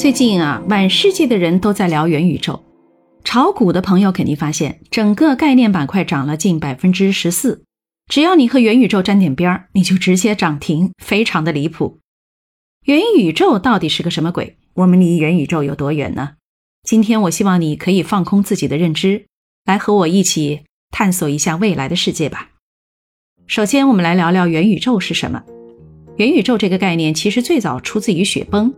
最近啊，满世界的人都在聊元宇宙。炒股的朋友肯定发现，整个概念板块涨了近百分之十四。只要你和元宇宙沾点边儿，你就直接涨停，非常的离谱。元宇宙到底是个什么鬼？我们离元宇宙有多远呢？今天我希望你可以放空自己的认知，来和我一起探索一下未来的世界吧。首先，我们来聊聊元宇宙是什么。元宇宙这个概念其实最早出自于雪崩。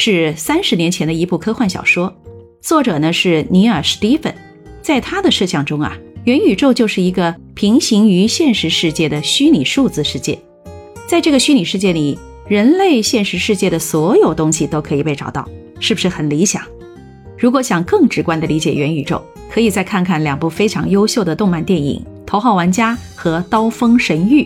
是三十年前的一部科幻小说，作者呢是尼尔·史蒂芬。在他的设想中啊，元宇宙就是一个平行于现实世界的虚拟数字世界。在这个虚拟世界里，人类现实世界的所有东西都可以被找到，是不是很理想？如果想更直观地理解元宇宙，可以再看看两部非常优秀的动漫电影《头号玩家》和《刀锋神域》。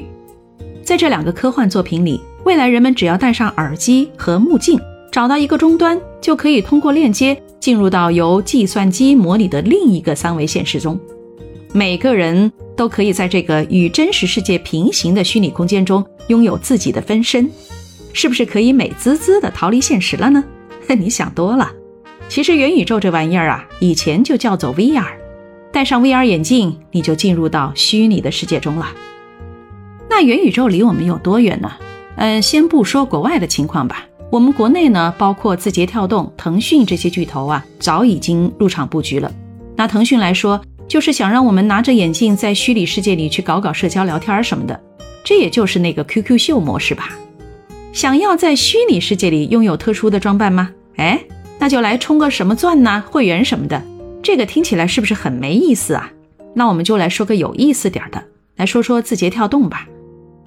在这两个科幻作品里，未来人们只要戴上耳机和目镜。找到一个终端，就可以通过链接进入到由计算机模拟的另一个三维现实中。每个人都可以在这个与真实世界平行的虚拟空间中拥有自己的分身，是不是可以美滋滋的逃离现实了呢？你想多了。其实元宇宙这玩意儿啊，以前就叫做 VR。戴上 VR 眼镜，你就进入到虚拟的世界中了。那元宇宙离我们有多远呢？嗯，先不说国外的情况吧。我们国内呢，包括字节跳动、腾讯这些巨头啊，早已经入场布局了。拿腾讯来说，就是想让我们拿着眼镜在虚拟世界里去搞搞社交聊天什么的，这也就是那个 QQ 秀模式吧。想要在虚拟世界里拥有特殊的装扮吗？哎，那就来充个什么钻呐、会员什么的。这个听起来是不是很没意思啊？那我们就来说个有意思点的，来说说字节跳动吧。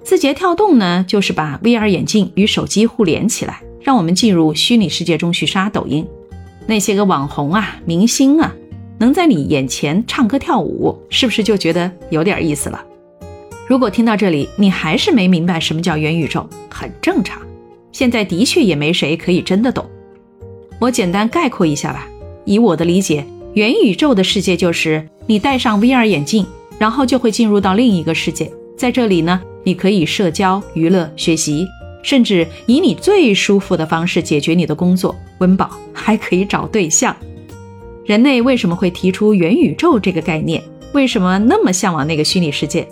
字节跳动呢，就是把 VR 眼镜与手机互联起来。让我们进入虚拟世界中去刷抖音，那些个网红啊、明星啊，能在你眼前唱歌跳舞，是不是就觉得有点意思了？如果听到这里你还是没明白什么叫元宇宙，很正常。现在的确也没谁可以真的懂。我简单概括一下吧，以我的理解，元宇宙的世界就是你戴上 VR 眼镜，然后就会进入到另一个世界，在这里呢，你可以社交、娱乐、学习。甚至以你最舒服的方式解决你的工作温饱，还可以找对象。人类为什么会提出元宇宙这个概念？为什么那么向往那个虚拟世界？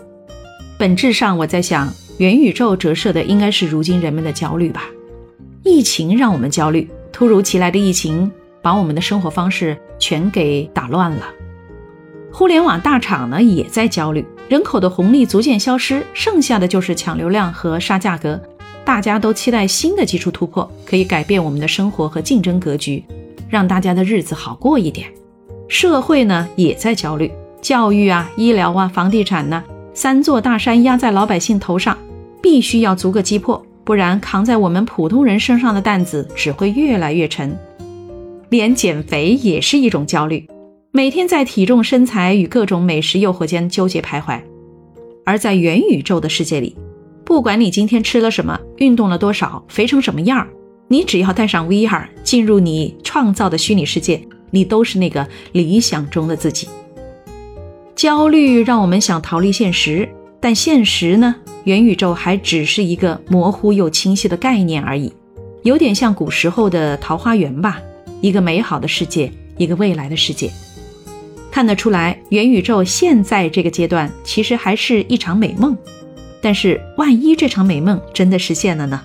本质上，我在想，元宇宙折射的应该是如今人们的焦虑吧。疫情让我们焦虑，突如其来的疫情把我们的生活方式全给打乱了。互联网大厂呢也在焦虑，人口的红利逐渐消失，剩下的就是抢流量和杀价格。大家都期待新的技术突破可以改变我们的生活和竞争格局，让大家的日子好过一点。社会呢也在焦虑，教育啊、医疗啊、房地产呢，三座大山压在老百姓头上，必须要逐个击破，不然扛在我们普通人身上的担子只会越来越沉。连减肥也是一种焦虑，每天在体重、身材与各种美食诱惑间纠结徘徊。而在元宇宙的世界里。不管你今天吃了什么，运动了多少，肥成什么样儿，你只要戴上 VR，进入你创造的虚拟世界，你都是那个理想中的自己。焦虑让我们想逃离现实，但现实呢？元宇宙还只是一个模糊又清晰的概念而已，有点像古时候的桃花源吧，一个美好的世界，一个未来的世界。看得出来，元宇宙现在这个阶段其实还是一场美梦。但是，万一这场美梦真的实现了呢？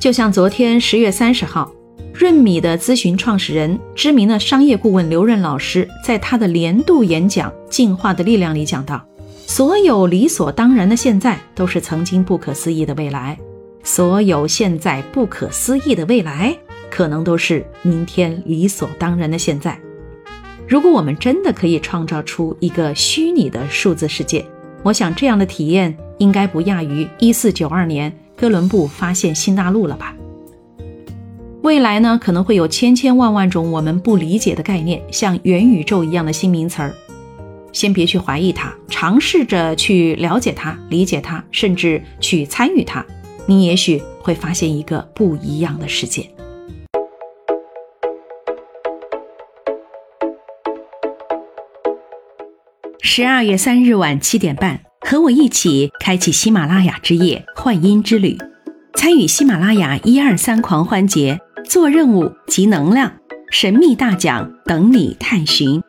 就像昨天十月三十号，润米的咨询创始人、知名的商业顾问刘润老师在他的年度演讲《进化的力量》里讲到：所有理所当然的现在，都是曾经不可思议的未来；所有现在不可思议的未来，可能都是明天理所当然的现在。如果我们真的可以创造出一个虚拟的数字世界，我想这样的体验。应该不亚于一四九二年哥伦布发现新大陆了吧？未来呢，可能会有千千万万种我们不理解的概念，像元宇宙一样的新名词儿。先别去怀疑它，尝试着去了解它、理解它，甚至去参与它，你也许会发现一个不一样的世界。十二月三日晚七点半。和我一起开启喜马拉雅之夜幻音之旅，参与喜马拉雅一二三狂欢节，做任务集能量，神秘大奖等你探寻。